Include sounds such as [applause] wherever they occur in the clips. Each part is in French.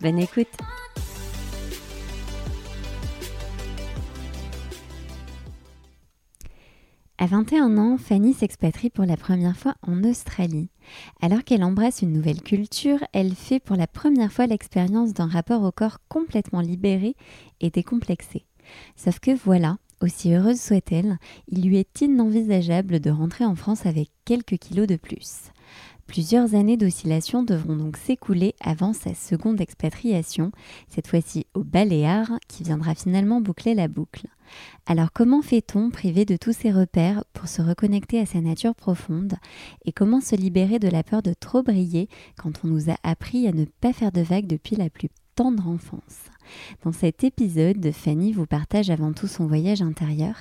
Bonne écoute À 21 ans, Fanny s'expatrie pour la première fois en Australie. Alors qu'elle embrasse une nouvelle culture, elle fait pour la première fois l'expérience d'un rapport au corps complètement libéré et décomplexé. Sauf que voilà, aussi heureuse soit-elle, il lui est inenvisageable de rentrer en France avec quelques kilos de plus. Plusieurs années d'oscillation devront donc s'écouler avant sa seconde expatriation, cette fois-ci au Baléares, qui viendra finalement boucler la boucle. Alors comment fait-on privé de tous ses repères pour se reconnecter à sa nature profonde? Et comment se libérer de la peur de trop briller quand on nous a appris à ne pas faire de vagues depuis la plus tendre enfance? Dans cet épisode, Fanny vous partage avant tout son voyage intérieur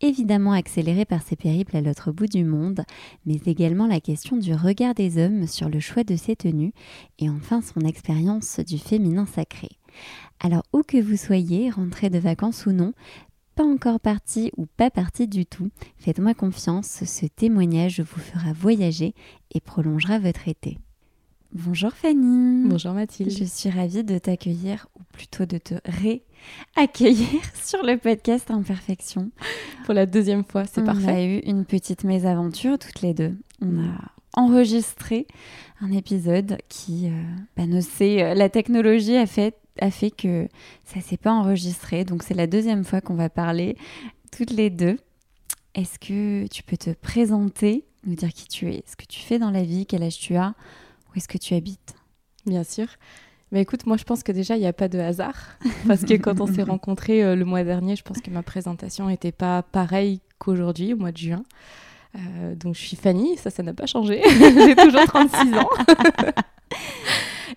évidemment accéléré par ses périples à l'autre bout du monde, mais également la question du regard des hommes sur le choix de ses tenues et enfin son expérience du féminin sacré. Alors où que vous soyez, rentré de vacances ou non, pas encore parti ou pas parti du tout, faites-moi confiance, ce témoignage vous fera voyager et prolongera votre été. Bonjour Fanny. Bonjour Mathilde. Je suis ravie de t'accueillir, ou plutôt de te réaccueillir [laughs] sur le podcast Imperfection. Pour la deuxième fois, c'est parfait. On a eu une petite mésaventure toutes les deux. On a enregistré un épisode qui, euh, bah, ne sait, euh, la technologie a fait, a fait que ça s'est pas enregistré. Donc c'est la deuxième fois qu'on va parler toutes les deux. Est-ce que tu peux te présenter, nous dire qui tu es, ce que tu fais dans la vie, quel âge tu as où est-ce que tu habites? Bien sûr. Mais écoute, moi je pense que déjà il n'y a pas de hasard. [laughs] Parce que quand on s'est [laughs] rencontrés euh, le mois dernier, je pense que ma présentation n'était pas pareille qu'aujourd'hui, au mois de juin. Euh, donc je suis Fanny, ça, ça n'a pas changé. [laughs] J'ai toujours 36 ans.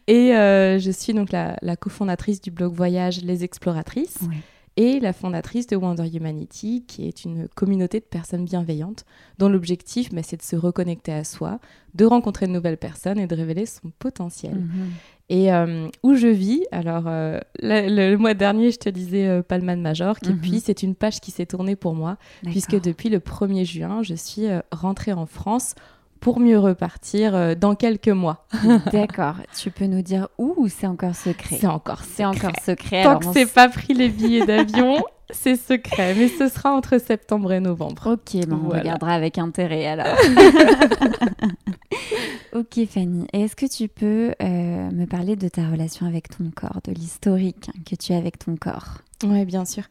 Et euh, je suis donc la, la, cofondatrice du blog Voyage Les Exploratrices. Oui et la fondatrice de Wonder Humanity, qui est une communauté de personnes bienveillantes dont l'objectif, bah, c'est de se reconnecter à soi, de rencontrer de nouvelles personnes et de révéler son potentiel. Mhm. Et euh, où je vis, alors euh, le, mois dernier, je te disais euh, Palman Majorque, et mhm. puis c'est une page qui s'est tournée pour moi, puisque depuis le 1er juin, je suis rentrée en France pour mieux repartir euh, dans quelques mois. [laughs] D'accord. Tu peux nous dire où ou c'est encore secret? C'est encore C'est encore secret. Tant que c'est pas pris les billets d'avion, c'est secret. Mais ce sera entre septembre et novembre. Ok, on regardera avec intérêt alors. [laughs] [laughs] ok Fanny, est-ce que tu peux euh, me parler de ta relation avec ton corps, de l'historique que tu as avec ton corps? Oui, bien sûr.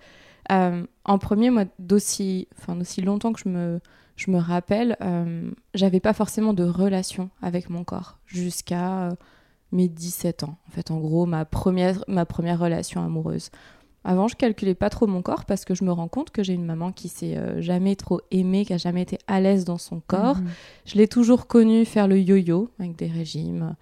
Euh, en premier, moi, d'aussi enfin, longtemps que je me je me rappelle, euh, j'avais pas forcément de relation avec mon corps jusqu'à euh, mes 17 ans. En fait, en gros, ma première, ma première relation amoureuse. Avant, je calculais pas trop mon corps parce que je me rends compte que j'ai une maman qui s'est euh, jamais trop aimée, qui a jamais été à l'aise dans son corps. Mhm. Je l'ai toujours connue faire le yo-yo avec des régimes.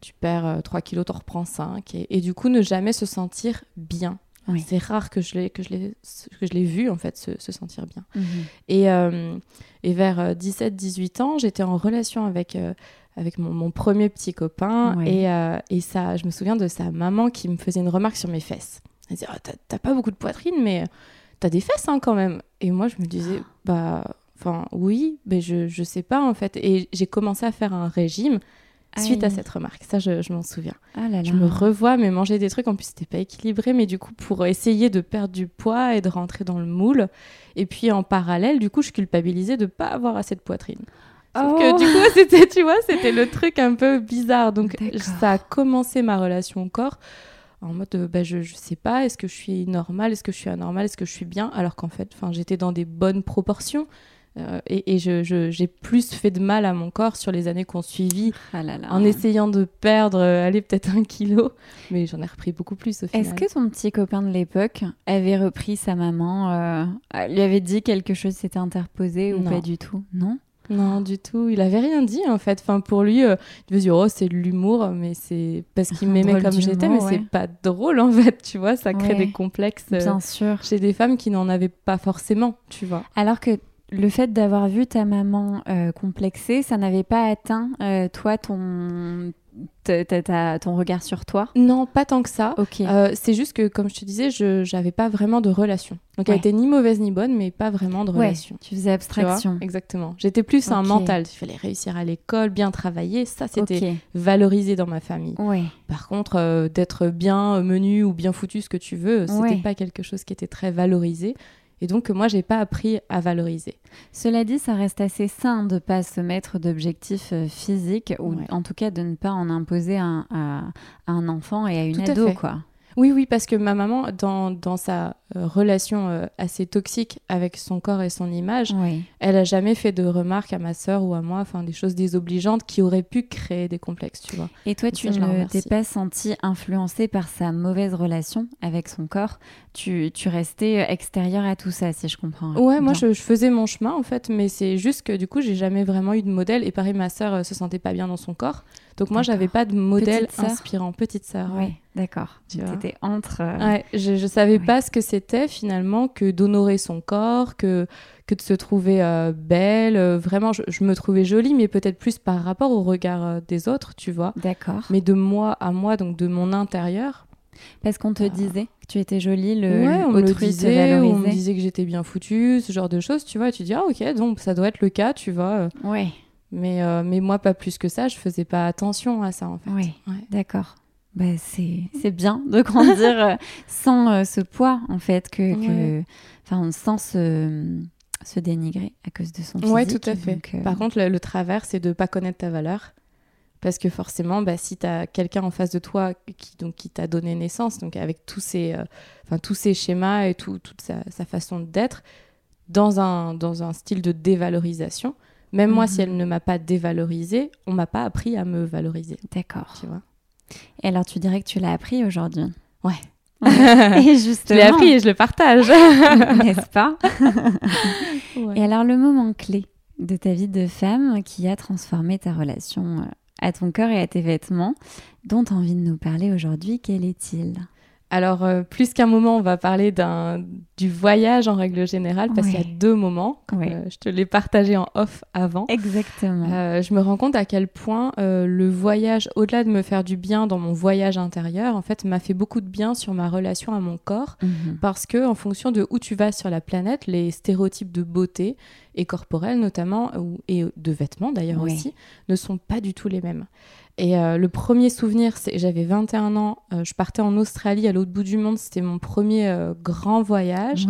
Tu perds 3 kilos, tu reprends 5. Et, et, du coup, ne jamais se sentir bien c'est rare que je l'ai que je l'ai que je l'ai vu en fait se, sentir bien. Mhm. Et, euh, et vers 17-18 euh, ans, j'étais en relation avec euh, avec mon, premier petit copain et, et, ça, je me souviens de sa maman qui me faisait une remarque sur mes fesses. Elle disait oh, t'as pas beaucoup de poitrine, mais t'as des fesses hein, quand même. Et moi, je me disais ah. bah enfin oui, mais je je sais pas en fait. Et j'ai commencé à faire un régime suite à cette remarque. Ça, je, m'en souviens. Ah je me revois, mais manger des trucs, en plus, c'était pas équilibré, mais du coup, pour essayer de perdre du poids et de rentrer dans le moule. Et puis, en parallèle, du coup, je culpabilisais de pas avoir assez de poitrine. Sauf que du coup, c'était, tu vois, c'était le truc un peu bizarre. Donc, ça a commencé ma relation au corps en mode, bah, je, je sais pas, est-ce que je suis normale, est-ce que je suis anormale, est-ce que je suis bien, alors qu'en fait, j'étais dans des bonnes proportions. Euh, et, j'ai plus fait de mal à mon corps sur les années qu'on suivi ah en essayant de perdre, euh, allez, peut-être un kilo. Mais j'en ai repris beaucoup plus au final. Est-ce que ton petit copain de l'époque avait repris sa maman, euh, lui avait dit quelque chose s'était interposé ou pas du tout? Non? Non, du tout. Il avait rien dit en fait. Enfin, pour lui, euh, il faisait oh c'est de l'humour, mais c'est parce qu'il m'aimait comme j'étais, mais c'est pas drôle en fait. Tu vois, ça crée des complexes. Euh, Bien sûr. Chez des femmes qui n'en avaient pas forcément, tu vois. Alors que le fait d'avoir vu ta maman euh, complexée, ça n'avait pas atteint toi ton ton regard sur toi? Non, pas tant que ça. Euh, c'est juste que, comme je te disais, je n'avais pas vraiment de relation. Donc, elle était ni mauvaise ni bonne, mais pas vraiment de relation. tu faisais abstraction. Exactement. J'étais plus un mental. Il fallait réussir à l'école, bien travailler. Ça, c'était valorisé dans ma famille. Ouais. Par contre, euh, d'être bien menu ou bien foutu, ce que tu veux, c'était pas quelque chose qui était très valorisé et donc moi j'ai pas appris à valoriser. Cela dit, ça reste assez sain de pas se mettre d'objectifs euh, physiques ou en tout cas de ne pas en imposer à, un enfant et à une ado quoi. Oui, oui, parce que ma maman, dans, dans sa euh, relation euh, assez toxique avec son corps et son image, elle a jamais fait de remarques à ma sœur ou à moi, enfin des choses désobligeantes qui auraient pu créer des complexes, tu vois. Et toi, tu ne t'es pas sentie influencée par sa mauvaise relation avec son corps? Tu, tu restais extérieure à tout ça, si je comprends. Ouais, moi je, faisais mon chemin en fait, mais c'est juste que du coup, j'ai jamais vraiment eu de modèle. Et pareil, ma sœur euh, se sentait pas bien dans son corps. Donc moi, j'avais pas de modèle inspirant. Petite sœur. Oui, d'accord. Tu étais entre. Euh, ouais, je, je savais pas ce que c'était finalement que d'honorer son corps, que, que de se trouver euh, belle. Euh, vraiment, je, me trouvais jolie, mais peut-être plus par rapport au regard des autres, tu vois. D'accord. Mais de moi à moi, donc de mon intérieur. Parce qu'on te disait que tu étais jolie, le ouais, on me disait, on me disait que j'étais bien foutue, ce genre de choses, tu vois. Et tu dis ah ok, donc ça doit être le cas, tu vois. Ouais. Mais, euh, mais moi, pas plus que ça, je faisais pas attention à ça, en fait. Oui, d'accord. Bah, [laughs] c'est bien de grandir [laughs] euh, sans euh, ce poids, en fait, que, enfin, sans se, se dénigrer à cause de son physique. Oui, tout à fait. Par contre, le, travers, c'est de pas connaître ta valeur. Parce que forcément, bah, si tu as quelqu'un en face de toi qui, donc, qui t'a donné naissance, donc avec tous ces, enfin tous ces schémas et tout, toute sa, sa façon d'être, dans un, dans un style de dévalorisation, même moi, si mhm. elle ne m'a pas dévalorisée, on m'a pas appris à me valoriser. D'accord. Tu vois. Et alors, tu dirais que tu l'as appris aujourd'hui? Ouais. [laughs] et justement. Je l'ai appris et je le partage. [laughs] N'est-ce pas? [laughs] Et alors, le moment clé de ta vie de femme qui a transformé ta relation euh, à ton corps et à tes vêtements, dont tu as envie de nous parler aujourd'hui, quel est-il? Alors, euh, plus qu'un moment, on va parler du voyage en règle générale, parce qu'il y a deux moments. Euh, je te l'ai partagé en off avant. Exactement. Euh, je me rends compte à quel point le voyage, au-delà de me faire du bien dans mon voyage intérieur, en fait, m'a fait beaucoup de bien sur ma relation à mon corps, mhm. parce que en fonction de où tu vas sur la planète, les stéréotypes de beauté et corporelle notamment, et de vêtements d'ailleurs aussi, ne sont pas du tout les mêmes. Et euh, le premier souvenir, c'est j'avais 21 ans, euh, je partais en Australie à l'autre bout du monde, c'était mon premier euh, grand voyage.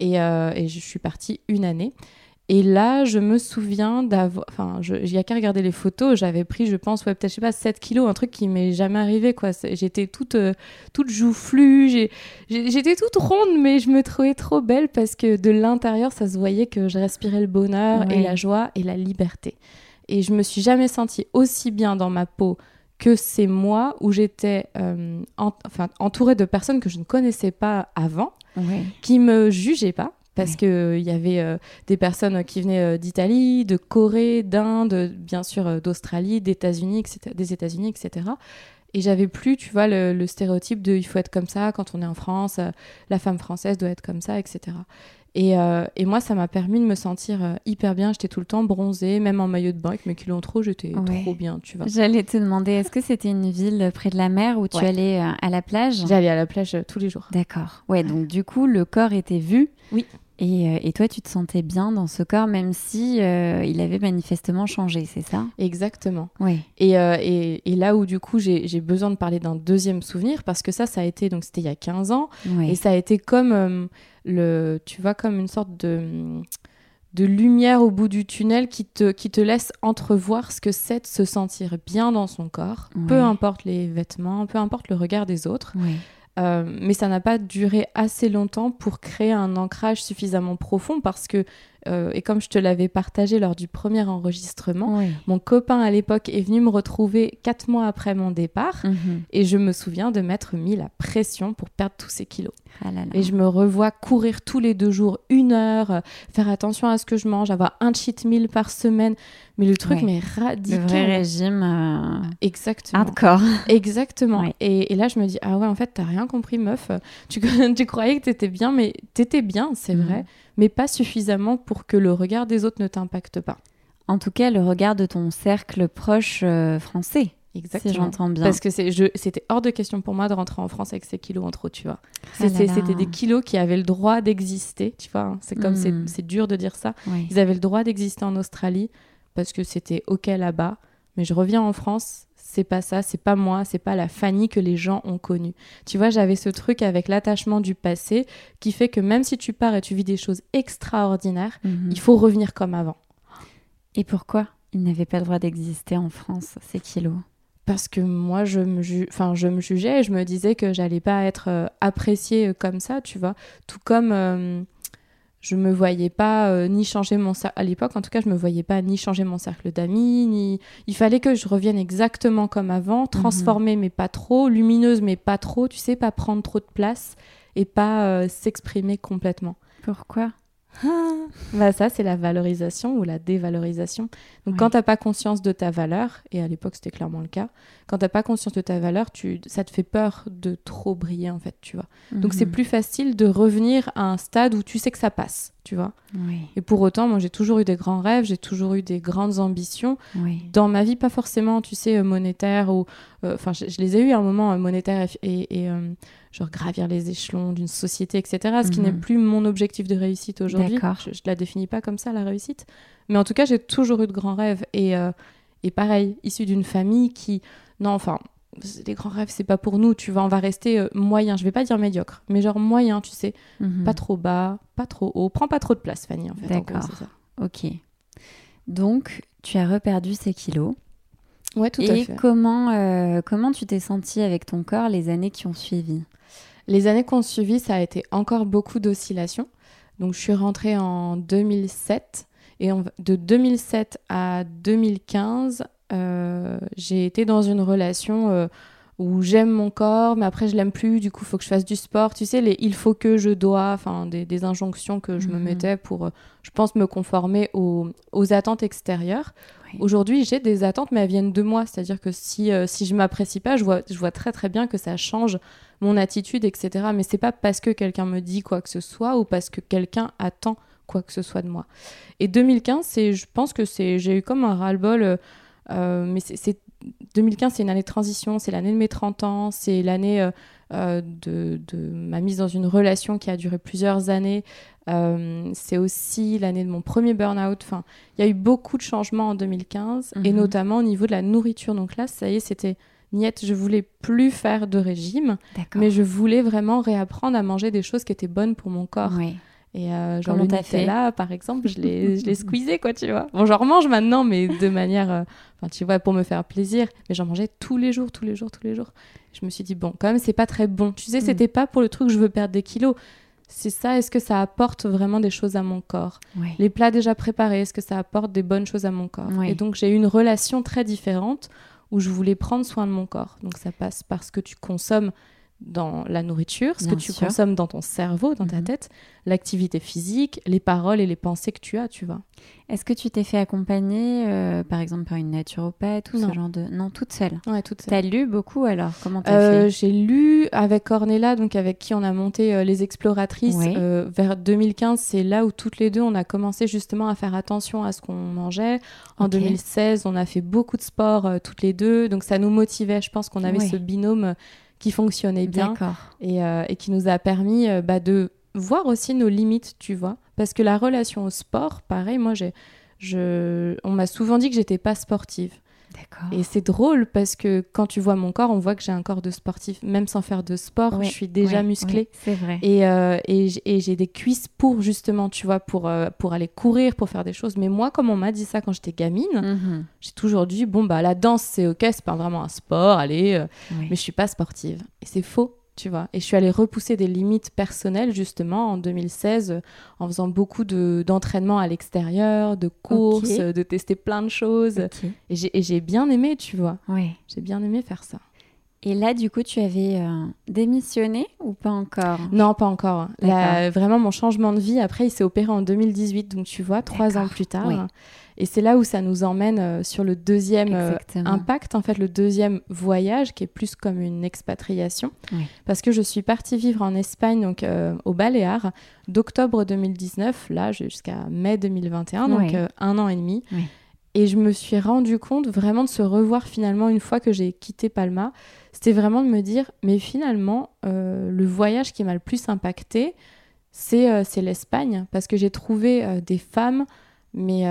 Et, et, je suis partie une année. Et là, je me souviens d'avoir. Enfin, il n'y a qu'à regarder les photos. J'avais pris, je pense, ouais, peut-être, je sais pas, 7 kilos, un truc qui m'est jamais arrivé, quoi. J'étais toute, toute joufflue, j'étais toute ronde, mais je me trouvais trop belle parce que de l'intérieur, ça se voyait que je respirais le bonheur et la joie et la liberté. Et je me suis jamais sentie aussi bien dans ma peau que ces mois où j'étais euh, enfin, entourée de personnes que je ne connaissais pas avant, qui me jugeaient pas. Parce qu'il euh, y avait euh, des personnes qui venaient d'Italie, de Corée, d'Inde, bien sûr d'Australie, des États-Unis, des États-Unis, etc. Et j'avais plus, tu vois, le, le, stéréotype de il faut être comme ça quand on est en France, la femme française doit être comme ça, etc. Euh, et, moi, ça m'a permis de me sentir euh, hyper bien. J'étais tout le temps bronzée, même en maillot de bain avec mes kilos trop, j'étais trop bien, tu vois. J'allais te demander, est-ce que c'était une ville près de la mer où tu allais euh, à la plage? J'allais à la plage tous les jours. D'accord. Ouais, donc du coup, le corps était vu. Oui. Et, et, toi, tu te sentais bien dans ce corps, même si il avait manifestement changé, c'est ça? Exactement. Oui. Et, et, et, là où du coup j'ai besoin de parler d'un deuxième souvenir, parce que ça, ça a été donc c'était il y a 15 ans, et ça a été comme le, tu vois, comme une sorte de, de lumière au bout du tunnel qui te, qui te laisse entrevoir ce que c'est de se sentir bien dans son corps, peu importe les vêtements, peu importe le regard des autres. Euh, mais ça n'a pas duré assez longtemps pour créer un ancrage suffisamment profond parce que euh, et comme je te l'avais partagé lors du premier enregistrement, Oui. mon copain à l'époque est venu me retrouver quatre mois après mon départ. Mhm. Et je me souviens de m'être mis la pression pour perdre tous ces kilos. Ah là là. Et je me revois courir tous les deux jours une heure, euh, faire attention à ce que je mange, avoir un cheat meal par semaine. Mais le truc, Ouais. mais Le radical. vrai régime euh, Exactement. hardcore. Exactement. Et, et là, je me dis, ah ouais, en fait, t'as rien compris, meuf. Tu, [laughs] tu croyais que t'étais bien, mais t'étais bien, c'est Mhm. vrai, mais pas suffisamment pour que le regard des autres ne t'impacte pas. En tout cas, le regard de ton cercle proche euh, français, Exactement. si j'entends bien. Parce que c'était hors de question pour moi de rentrer en France avec ces kilos en trop, tu vois. Ah C'était des kilos qui avaient le droit d'exister, tu vois. hein. C'est comme, c'est- Mm. c'est dur de dire ça. Oui. Ils avaient le droit d'exister en Australie parce que c'était OK là-bas. Mais je reviens en France, c'est pas ça, c'est pas moi, c'est pas la Fanny que les gens ont connue. Tu vois, j'avais ce truc avec l'attachement du passé qui fait que même si tu pars et tu vis des choses extraordinaires, Mhm. il faut revenir comme avant. Et pourquoi ils n'avaient pas le droit d'exister en France, ces kilos? Parce que moi, je me, ju- enfin, je me jugeais et je me disais que j'allais pas être euh, appréciée euh, comme ça, tu vois. Tout comme euh, je me voyais pas euh, ni changer mon cercle, à l'époque en tout cas, je me voyais pas ni changer mon cercle d'amis, ni. Il fallait que je revienne exactement comme avant, transformée mais pas trop, lumineuse mais pas trop, tu sais, pas prendre trop de place et pas euh, s'exprimer complètement. Pourquoi? [laughs] Bah ça, c'est la valorisation ou la dévalorisation. Donc Ouais. quand t'as pas conscience de ta valeur, et à l'époque c'était clairement le cas, quand t'as pas conscience de ta valeur, tu, ça te fait peur de trop briller en fait, tu vois. Donc c'est Mhm. plus facile de revenir à un stade où tu sais que ça passe, tu vois. Oui, Et pour autant, moi j'ai toujours eu des grands rêves, j'ai toujours eu des grandes ambitions. oui. Dans ma vie, pas forcément, tu sais, euh, monétaire ou... euh, Enfin, je, je les ai eu à un moment, euh, monétaire et, euh, genre gravir les échelons d'une société, etc. Ce qui Mhm. n'est plus mon objectif de réussite aujourd'hui. Je, je la définis pas comme ça, la réussite. Mais en tout cas, j'ai toujours eu de grands rêves. Et, et pareil, issu d'une famille qui... Non, enfin, les grands rêves, c'est pas pour nous, tu vois. On va rester euh, moyen. Je vais pas dire médiocre, mais genre moyen, tu sais. Mhm. Pas trop bas, pas trop haut. Prends pas trop de place, Fanny, en fait. D'accord. Ok. Donc, tu as reperdu ces kilos. Ouais, tout à Et fait. comment, euh, comment tu t'es sentie avec ton corps les années qui ont suivi? Les années qu'on suivi, ça a été encore beaucoup d'oscillations. Donc, je suis rentrée en 2007. Et on- de 2007 à 2015, euh, j'ai été dans une relation euh, où j'aime mon corps, mais après, je l'aime plus. Du coup, il faut que je fasse du sport. Tu sais, les il faut que, je dois, enfin, des, des injonctions que je me Mhm. mettais pour, euh, je pense, me conformer aux, aux attentes extérieures. Oui. Aujourd'hui, j'ai des attentes, mais elles viennent de moi. C'est-à-dire que si, euh, si je m'apprécie pas, je vois, je vois très très bien que ça change mon attitude, etc. Mais c'est pas parce que quelqu'un me dit quoi que ce soit ou parce que quelqu'un attend quoi que ce soit de moi. Et 2015, c'est, je pense que c'est, j'ai eu comme un ras-le-bol, euh, euh, mais c'est, c'est- 2015, c'est une année de transition, c'est l'année de mes 30 ans, c'est l'année euh, euh, de, de ma mise dans une relation qui a duré plusieurs années. Euh, c'est aussi l'année de mon premier burn-out. Enfin, il y a eu beaucoup de changements en 2015, et Mhm. notamment au niveau de la nourriture. Donc là, ça y est, c'était niette, je voulais plus faire de régime, mais je voulais vraiment réapprendre à manger des choses qui étaient bonnes pour mon corps. Oui. Et euh, genre Comment le t'as fait Nutella, par exemple, je l'ai, je l'ai [laughs] squeezé, quoi, tu vois. Bon, j'en remange maintenant, mais de manière, euh, enfin, tu vois, pour me faire plaisir. Mais j'en mangeais tous les jours, tous les jours, tous les jours. Je me suis dit, bon, quand même, c'est pas très bon. Tu sais, Mm. c'était pas pour le truc, je veux perdre des kilos. C'est ça, est-ce que ça apporte vraiment des choses à mon corps? Oui. Les plats déjà préparés, est-ce que ça apporte des bonnes choses à mon corps? Oui. Et donc, j'ai eu une relation très différente où je voulais prendre soin de mon corps. Donc, ça passe par ce que tu consommes dans la nourriture, ce Bien que tu sûr. consommes dans ton cerveau, dans ta Mhm. tête, l'activité physique, les paroles et les pensées que tu as, tu vois. Est-ce que tu t'es fait accompagner, euh, par exemple, par une naturopathe ou Non. ce genre de... Non, toute seule. Ouais, toute T'as lu beaucoup alors Comment t'as Euh, fait? j'ai lu avec Ornella, donc avec qui on a monté euh, les exploratrices Ouais. vers 2015. C'est là où toutes les deux on a commencé justement à faire attention à ce qu'on mangeait. En Ok. 2016, on a fait beaucoup de sport toutes les deux, donc ça nous motivait. Je pense qu'on avait Ouais. ce binôme qui fonctionnait bien et, euh, et qui nous a permis euh, bah, de voir aussi nos limites, tu vois. Parce que la relation au sport, pareil, moi j'ai, je, on m'a souvent dit que j'étais pas sportive. Et c'est drôle parce que quand tu vois mon corps, on voit que j'ai un corps de sportif. Même sans faire de sport, Ouais, je suis déjà ouais, musclée. ouais, c'est vrai. Et, euh, et j'ai des cuisses pour justement, tu vois, pour, euh, pour aller courir, pour faire des choses. Mais moi, comme on m'a dit ça quand j'étais gamine, Mhm. j'ai toujours dit, bon, bah la danse, c'est ok, c'est pas vraiment un sport, allez, euh, mais je suis pas sportive. Et c'est faux. Tu vois. Et je suis allée repousser des limites personnelles, justement, en 2016, en faisant beaucoup d'entraînement à l'extérieur, de courses, de tester plein de choses. Et j'ai bien aimé, tu vois. J'ai bien aimé faire ça. Et là, du coup, tu avais euh, démissionné ou pas encore? Non, pas encore. vraiment, mon changement de vie, après, il s'est opéré en 2018, donc tu vois, trois ans plus tard. Et c'est là où ça nous emmène euh, sur le deuxième euh, impact, en fait, le deuxième voyage, qui est plus comme une expatriation. Parce que je suis partie vivre en Espagne, donc au Baléares, d'octobre 2019, là, jusqu'à mai 2021, donc un an et demi. Et je me suis rendu compte vraiment de se revoir finalement une fois que j'ai quitté Palma c'était vraiment de me dire, mais finalement, euh, le voyage qui m'a le plus impacté, c'est euh, l'Espagne, parce que j'ai trouvé euh, des femmes, mais,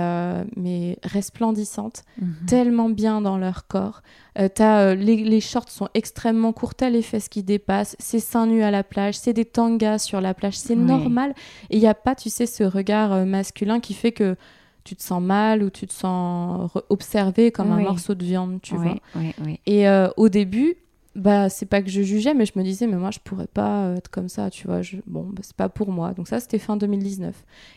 mais resplendissantes, mhm. tellement bien dans leur corps. As, les, les, shorts sont extrêmement courts, t'as les fesses qui dépassent, c'est seins nus à la plage, c'est des tangas sur la plage, c'est normal. Et il n'y a pas, tu sais, ce regard masculin qui fait que tu te sens mal ou tu te sens observé comme un morceau de viande, tu vois. Et au début, bah c'est pas que je jugeais mais je me disais mais moi je pourrais pas être comme ça tu vois. Je... bon bah, c'est pas pour moi. Donc ça c'était fin 2019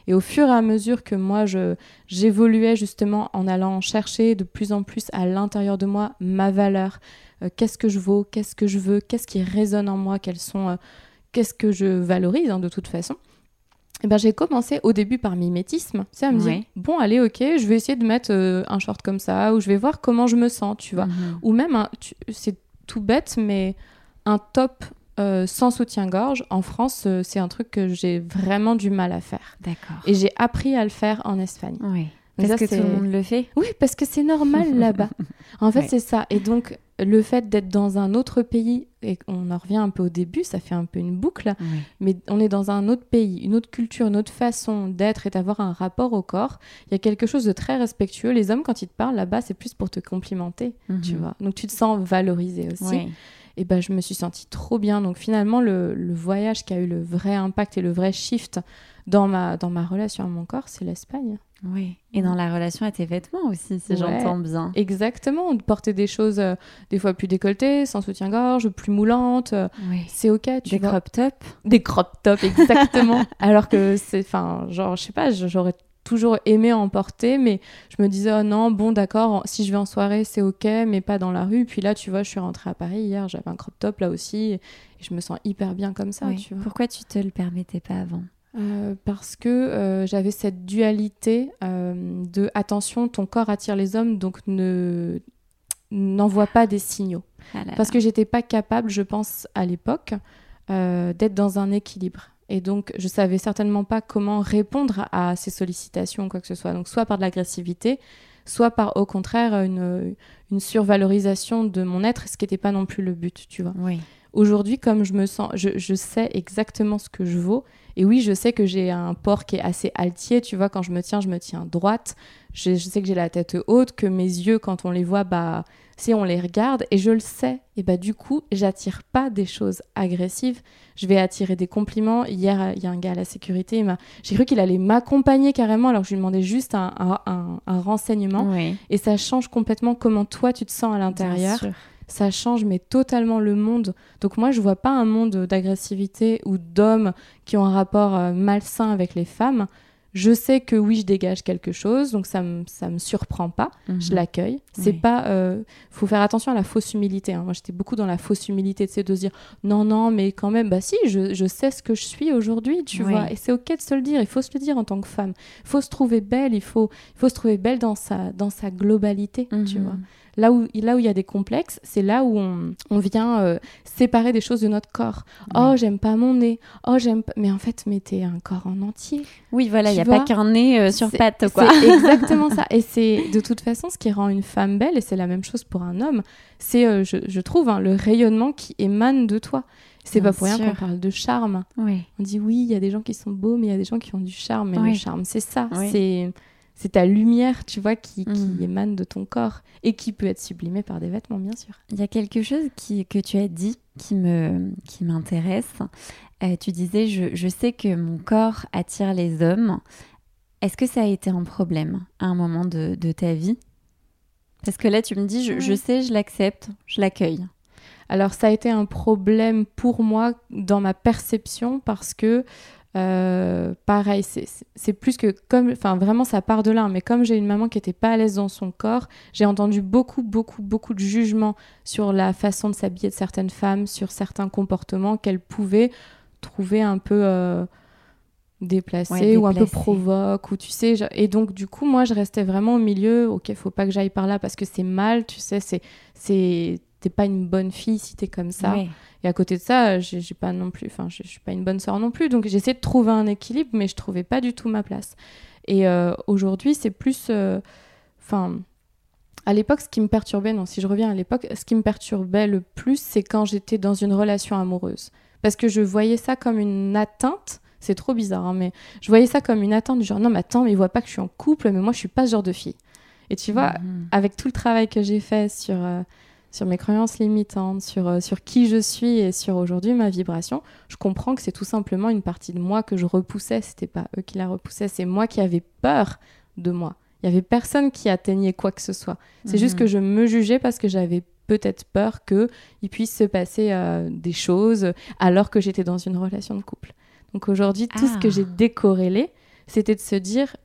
et au fur et à mesure que moi je j'évoluais justement en allant chercher de plus en plus à l'intérieur de moi ma valeur euh, qu'est-ce que je vaux qu'est-ce que je veux qu'est-ce qui résonne en moi quels sont euh, qu'est-ce que je valorise hein, de toute façon et ben, j'ai commencé au début par mimétisme, c'est à me dire bon allez ok je vais essayer de mettre euh, un short comme ça ou je vais voir comment je me sens tu vois mhm. ou même c'est tout bête, mais un top euh, sans soutien-gorge, en France, euh, c'est un truc que j'ai vraiment du mal à faire. D'accord. Et j'ai appris à le faire en Espagne. Oui. Parce que tout le monde le fait Oui, parce que c'est normal là-bas. [laughs] En fait, c'est ça. Et donc, le fait d'être dans un autre pays, et on en revient un peu au début, ça fait un peu une boucle, mais on est dans un autre pays, une autre culture, une autre façon d'être et d'avoir un rapport au corps. Il y a quelque chose de très respectueux. Les hommes, quand ils te parlent là-bas, c'est plus pour te complimenter, tu mhm. vois. Donc, tu te sens valorisé aussi. Et ben, je me suis sentie trop bien. Donc, finalement, le, le voyage qui a eu le vrai impact et le vrai shift dans ma, dans ma relation à mon corps, c'est l'Espagne. Oui, et dans la relation à tes vêtements aussi, si j'entends bien. Exactement, de porter des choses euh, des fois plus décolletées, sans soutien-gorge, plus moulantes, euh, c'est ok. Tu des crop tops Des crop tops, exactement. [laughs] Alors que c'est, enfin, genre, je sais pas, j'aurais toujours aimé en porter, mais je me disais, oh non, bon, d'accord, si je vais en soirée, c'est ok, mais pas dans la rue. Puis là, tu vois, je suis rentrée à Paris hier, j'avais un crop top là aussi, et je me sens hyper bien comme ça. Tu vois. Pourquoi tu te le permettais pas avant? Euh, parce que euh, j'avais cette dualité euh, de attention, ton corps attire les hommes, donc ne n'envoie pas des signaux. Ah parce que j'étais pas capable, je pense à l'époque, d'être dans un équilibre. Et donc, je savais certainement pas comment répondre à ces sollicitations quoi que ce soit. Donc, soit par de l'agressivité, soit par, au contraire, une, une, survalorisation de mon être, ce qui n'était pas non plus le but, tu vois. Oui. Aujourd'hui, comme je me sens, je, je sais exactement ce que je vaux. Et oui, je sais que j'ai un port qui est assez altier, tu vois, quand je me tiens, je me tiens droite. Je, sais que j'ai la tête haute, que mes yeux, quand on les voit, bah, si on les regarde, et je le sais, et bah du coup, j'attire pas des choses agressives, je vais attirer des compliments. Hier, il y a un gars à la sécurité, j'ai cru qu'il allait m'accompagner carrément, alors que je lui demandais juste un, renseignement, et ça change complètement comment toi tu te sens à l'intérieur ça change mais totalement le monde. Donc moi je vois pas un monde d'agressivité ou d'hommes qui ont un rapport euh, malsain avec les femmes. Je sais que oui, je dégage quelque chose, donc ça me ça me surprend pas. Je mhm. l'accueille. C'est pas. Euh, faut faire attention à la fausse humilité. Hein. Moi, j'étais beaucoup dans la fausse humilité, de de se dire non, non, mais quand même, bah si, je, je sais ce que je suis aujourd'hui, tu vois. Et c'est ok de se le dire. Il faut se le dire en tant que femme. Il faut se trouver belle. Il faut il faut se trouver belle dans sa dans sa globalité, tu mhm. vois. Là où là où il y a des complexes, c'est là où on, on vient euh, séparer des choses de notre corps. Oh, j'aime pas mon nez. Oh, j'aime pas... Mais en fait, mais t'es un corps en entier. Oui, voilà, il n'y a pas qu'un nez euh, sur patte, quoi. C'est [laughs] exactement ça. Et c'est de toute façon ce qui rend une femme belle, et c'est la même chose pour un homme, c'est, euh, je, je, trouve, hein, le rayonnement qui émane de toi. C'est pas pour rien qu'on parle de charme. Oui. On dit oui, il y a des gens qui sont beaux, mais il y a des gens qui ont du charme. Mais le charme, c'est ça. C'est c'est ta lumière, tu vois, qui, mm. émane de ton corps et qui peut être sublimée par des vêtements, bien sûr. Il y a quelque chose qui, que tu as dit qui me qui m'intéresse. Euh, tu disais, je, sais que mon corps attire les hommes. Est-ce que ça a été un problème à un moment de, ta vie? Parce que là, tu me dis, je, sais, je l'accepte, je l'accueille. Alors ça a été un problème pour moi dans ma perception parce que euh, pareil, c'est plus que comme, enfin vraiment ça part de là, mais comme j'ai une maman qui était pas à l'aise dans son corps, j'ai entendu beaucoup, beaucoup, beaucoup de jugements sur la façon de s'habiller de certaines femmes, sur certains comportements qu'elles pouvaient trouver un peu euh, déplacés ou un peu provoque, ou tu sais, et donc du coup moi je restais vraiment au milieu, ok, faut pas que j'aille par là parce que c'est mal, tu sais, c'est t'es pas une bonne fille si t'es comme ça. Et à côté de ça, j'ai pas non plus, enfin, je suis pas une bonne sœur non plus. Donc j'essaie de trouver un équilibre, mais je trouvais pas du tout ma place. Et euh, aujourd'hui, c'est plus, euh, enfin. à l'époque, ce qui me perturbait, non, si je reviens à l'époque, ce qui me perturbait le plus, c'est quand j'étais dans une relation amoureuse. Parce que je voyais ça comme une atteinte. C'est trop bizarre, hein, mais je voyais ça comme une atteinte du genre, non, mais attends, mais il voit pas que je suis en couple, mais moi, je suis pas ce genre de fille. Et tu vois, mhm. avec tout le travail que j'ai fait sur, euh, sur mes croyances limitantes, sur, euh, sur qui je suis et sur aujourd'hui ma vibration, je comprends que c'est tout simplement une partie de moi que je repoussais. C'était pas eux qui la repoussaient, c'est moi qui avais peur de moi. Il y avait personne qui atteignait quoi que ce soit. C'est juste mhm. que je me jugeais parce que j'avais peut-être peur qu'il puisse se passer euh, des choses alors que j'étais dans une relation de couple. Donc aujourd'hui, tout ce que j'ai ah. décorrélé, c'était de se dire,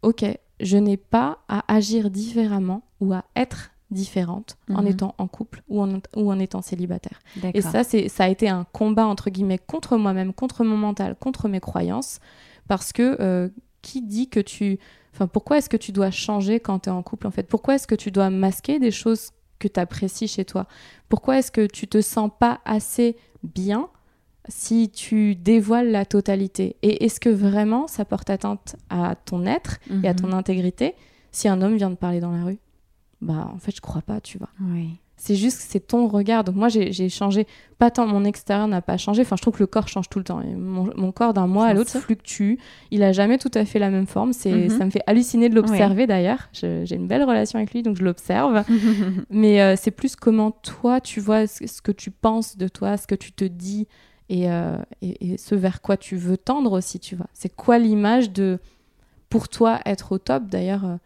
ok, je n'ai pas à agir différemment ou à être différente en mhm. étant en couple ou en, ou en étant célibataire. Et ça, c'est, ça a été un combat, entre guillemets, contre moi-même, contre mon mental, contre mes croyances, parce que euh, qui dit que tu... Enfin, pourquoi est-ce que tu dois changer quand tu es en couple, en fait? Pourquoi est-ce que tu dois masquer des choses que tu apprécies chez toi? Pourquoi est-ce que tu te sens pas assez bien si tu dévoiles la totalité? Et est-ce que vraiment ça porte atteinte à ton être et à ton mhm. intégrité si un homme vient de parler dans la rue? Bah en fait je crois pas tu vois. Oui. c'est juste que c'est ton regard. Donc moi j'ai changé. Pas tant mon extérieur n'a pas changé. Enfin je trouve que le corps change tout le temps. Mon, corps d'un mois à l'autre fluctue. Il a jamais tout à fait la même forme. C'est mhm. ça me fait halluciner de l'observer d'ailleurs. J'ai une belle relation avec lui donc je l'observe. [laughs] Mais euh, c'est plus comment toi tu vois ce, que tu penses de toi ce que tu te dis et, euh, et, et ce vers quoi tu veux tendre aussi tu vois. C'est quoi l'image de pour toi être au top? D'ailleurs euh,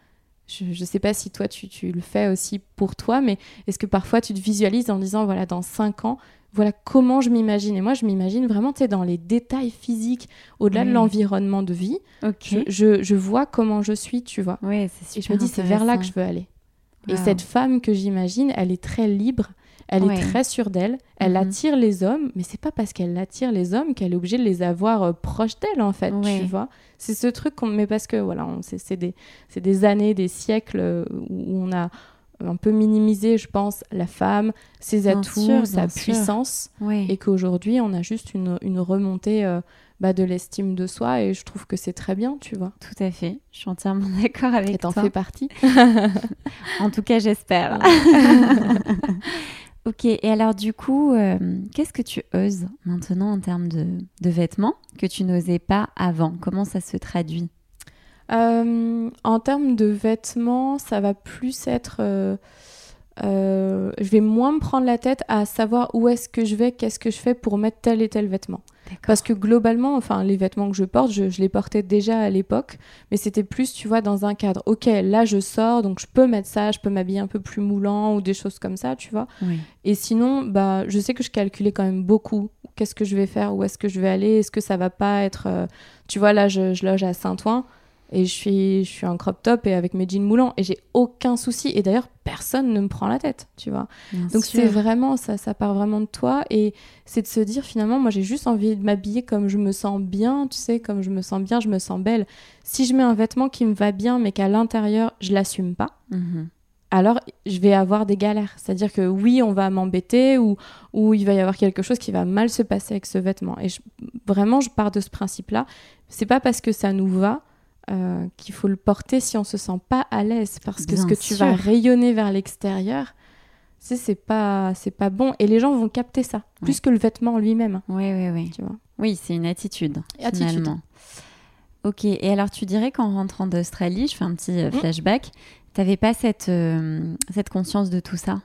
je ne sais pas si toi tu, tu, le fais aussi pour toi, mais est-ce que parfois tu te visualises en disant voilà dans cinq ans voilà comment je m'imagine? Et moi je m'imagine vraiment tu sais dans les détails physiques au-delà de l'environnement de vie. Je, je, vois comment je suis tu vois. Ouais, et je me dis c'est vers là que je veux aller. Et cette femme que j'imagine elle est très libre elle est très sûre d'elle. Elle mhm. attire les hommes, mais c'est pas parce qu'elle attire les hommes qu'elle est obligée de les avoir euh, proches d'elle, en fait. Tu vois C'est ce truc qu'on. Mais parce que, voilà, c'est des, des années, des siècles euh, où on a un peu minimisé, je pense, la femme, ses atouts, sa puissance. Et qu'aujourd'hui, on a juste une, une remontée. Euh, bah, de l'estime de soi et je trouve que c'est très bien, tu vois. Tout à fait, je suis entièrement [laughs] d'accord avec et toi. Et t'en fais partie. [laughs] en tout cas, j'espère. [laughs] Ok, et alors du coup, euh, qu'est-ce que tu oses maintenant en termes de, vêtements que tu n'osais pas avant? Comment ça se traduit? Euh, En termes de vêtements, ça va plus être... Euh, je vais moins me prendre la tête à savoir où est-ce que je vais, qu'est-ce que je fais pour mettre tel et tel vêtement. Parce que globalement, enfin, les vêtements que je porte, je, les portais déjà à l'époque, mais c'était plus, tu vois, dans un cadre. Ok, là, je sors, donc je peux mettre ça, je peux m'habiller un peu plus moulant ou des choses comme ça, tu vois. Et sinon, bah, je sais que je calculais quand même beaucoup. Qu'est-ce que je vais faire Où est-ce que je vais aller Est-ce que ça va pas être. Euh, tu vois, là, je, je loge à Saint-Ouen et je suis, je suis en crop top et avec mes jeans moulants et j'ai aucun souci. Et d'ailleurs, personne ne me prend la tête, tu vois. Donc c'est vraiment, ça, ça part vraiment de toi et c'est de se dire finalement, moi j'ai juste envie de m'habiller comme je me sens bien, tu sais, comme je me sens bien, je me sens belle. Si je mets un vêtement qui me va bien mais qu'à l'intérieur, je l'assume pas. Mhm. Alors, je vais avoir des galères. C'est-à-dire que oui, on va m'embêter ou, ou il va y avoir quelque chose qui va mal se passer avec ce vêtement. Et vraiment, je pars de ce principe-là. C'est pas parce que ça nous va euh, qu'il faut le porter si on se sent pas à l'aise parce que ce que tu vas rayonner vers l'extérieur c'est pas c'est pas bon. Et les gens vont capter ça plus que le vêtement lui-même. Oui oui oui. Tu vois. Oui c'est une attitude, finalement. Ok et alors tu dirais qu'en rentrant d'Australie je fais un petit euh, mmh. flashback t'avais pas cette euh, cette conscience de tout ça?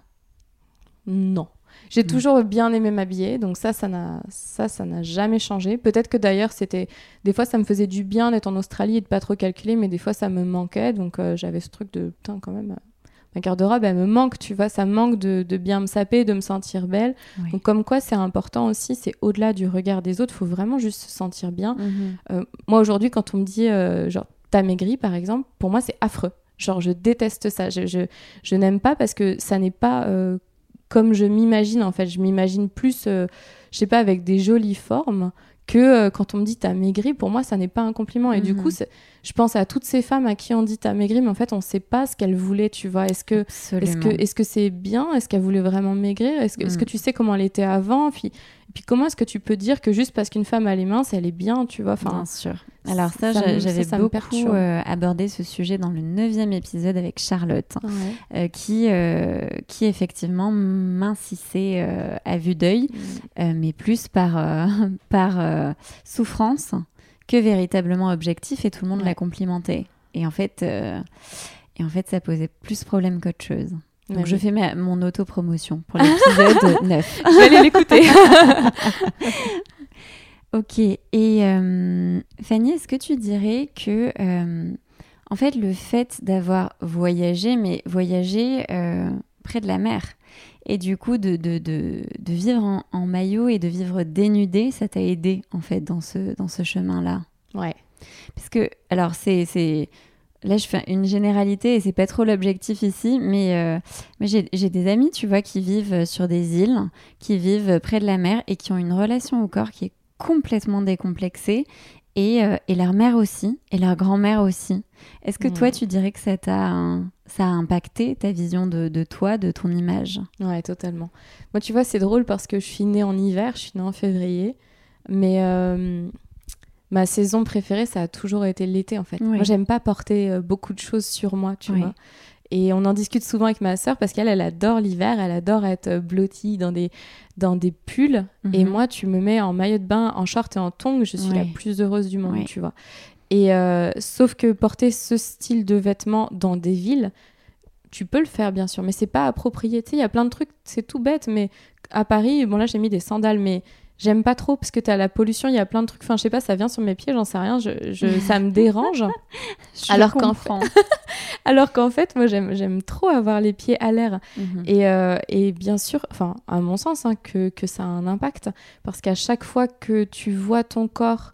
Non j'ai mm. toujours bien aimé m'habiller, donc ça, ça n'a, ça, ça n'a jamais changé. Peut-être que d'ailleurs, c'était, des fois, ça me faisait du bien d'être en Australie et de pas trop calculer, mais des fois, ça me manquait, donc euh, j'avais ce truc de, putain, quand même, ma garde-robe, elle me manque, tu vois, ça me manque de, de bien me saper, de me sentir belle. Oui. Donc comme quoi c'est important aussi, c'est au-delà du regard des autres, faut vraiment juste se sentir bien. Mhm. Euh, moi aujourd'hui, quand on me dit euh, genre t'as maigri par exemple, pour moi c'est affreux. Genre je déteste ça, je, je, je n'aime pas parce que ça n'est pas euh, comme je m'imagine en fait. Je m'imagine plus, euh, je sais pas, avec des jolies formes que euh, quand on me dit t'as maigri, pour moi ça n'est pas un compliment. Et du Mhm. coup, c'est- je pense à toutes ces femmes à qui on dit t'as maigri, mais en fait on sait pas ce qu'elles voulaient, tu vois. Est-ce que est-ce que est-ce que c'est bien? Est-ce qu'elle voulait vraiment maigrir? Est-ce que, Mm. que tu sais comment elle était avant? Puis puis comment est-ce que tu peux dire que juste parce qu'une femme elle est mince, elle est bien, tu vois? Enfin, Bien sûr. Alors ça, j'avais beaucoup euh, abordé ce sujet dans le neuvième épisode avec Charlotte, ouais. euh, qui, euh, qui effectivement mincissait à vue d'œil, euh, mais plus par, [laughs] par souffrance que véritablement objectif, et tout le monde Ouais. l'a complimenté. Et en fait, euh, et en fait, ça posait plus problème qu'autre chose. Donc Ouais, je oui. fais ma- mon auto-promotion pour [laughs] l'épisode 9. je vais aller l'écouter. [laughs] Ok, et euh, Fanny, est-ce que tu dirais que, euh, en fait, le fait d'avoir voyagé, mais voyagé près de la mer, et du coup de, de, de, de vivre en, en maillot et de vivre dénudé, ça t'a aidé, en fait, dans ce, dans ce chemin-là ouais. Parce que, alors, c'est... c'est- Là, je fais une généralité et c'est pas trop l'objectif ici, mais, euh, mais j'ai j'ai des amis, tu vois, qui vivent sur des îles, qui vivent près de la mer et qui ont une relation au corps qui est complètement décomplexée et, euh, et leur mère aussi, et leur grand-mère aussi. Est-ce que Mm. toi, tu dirais que ça t'a un- ça a impacté ta vision de, de toi, de ton image Ouais, totalement. Moi, tu vois, c'est drôle parce que je suis née en hiver, je suis née en février, mais euh, ma saison préférée, ça a toujours été l'été, en fait. Oui. Moi, j'aime pas porter euh, beaucoup de choses sur moi, tu Oui. vois. Et on en discute souvent avec ma sœur parce qu'elle, elle adore l'hiver, elle adore être euh, blottie dans des, dans des pulls. Et Mhm. moi, tu me mets en maillot de bain, en short et en tongs, je suis la plus heureuse du monde, tu vois. Et euh, sauf que porter ce style de vêtements dans des villes, tu peux le faire bien sûr, mais c'est pas approprié. Tu sais, il y a plein de trucs, c'est tout bête, mais à Paris, bon là j'ai mis des sandales, mais j'aime pas trop parce que t'as la pollution, il y a plein de trucs. Enfin, je sais pas, ça vient sur mes pieds, j'en sais rien, je, je- [laughs] ça me dérange. Je Alors qu'en comprends. [laughs] Alors qu'en fait, moi j'aime trop avoir les pieds à l'air. Mhm. Et, euh, et bien sûr, enfin, à mon sens, hein, que, que ça a un impact. Parce qu'à chaque fois que tu vois ton corps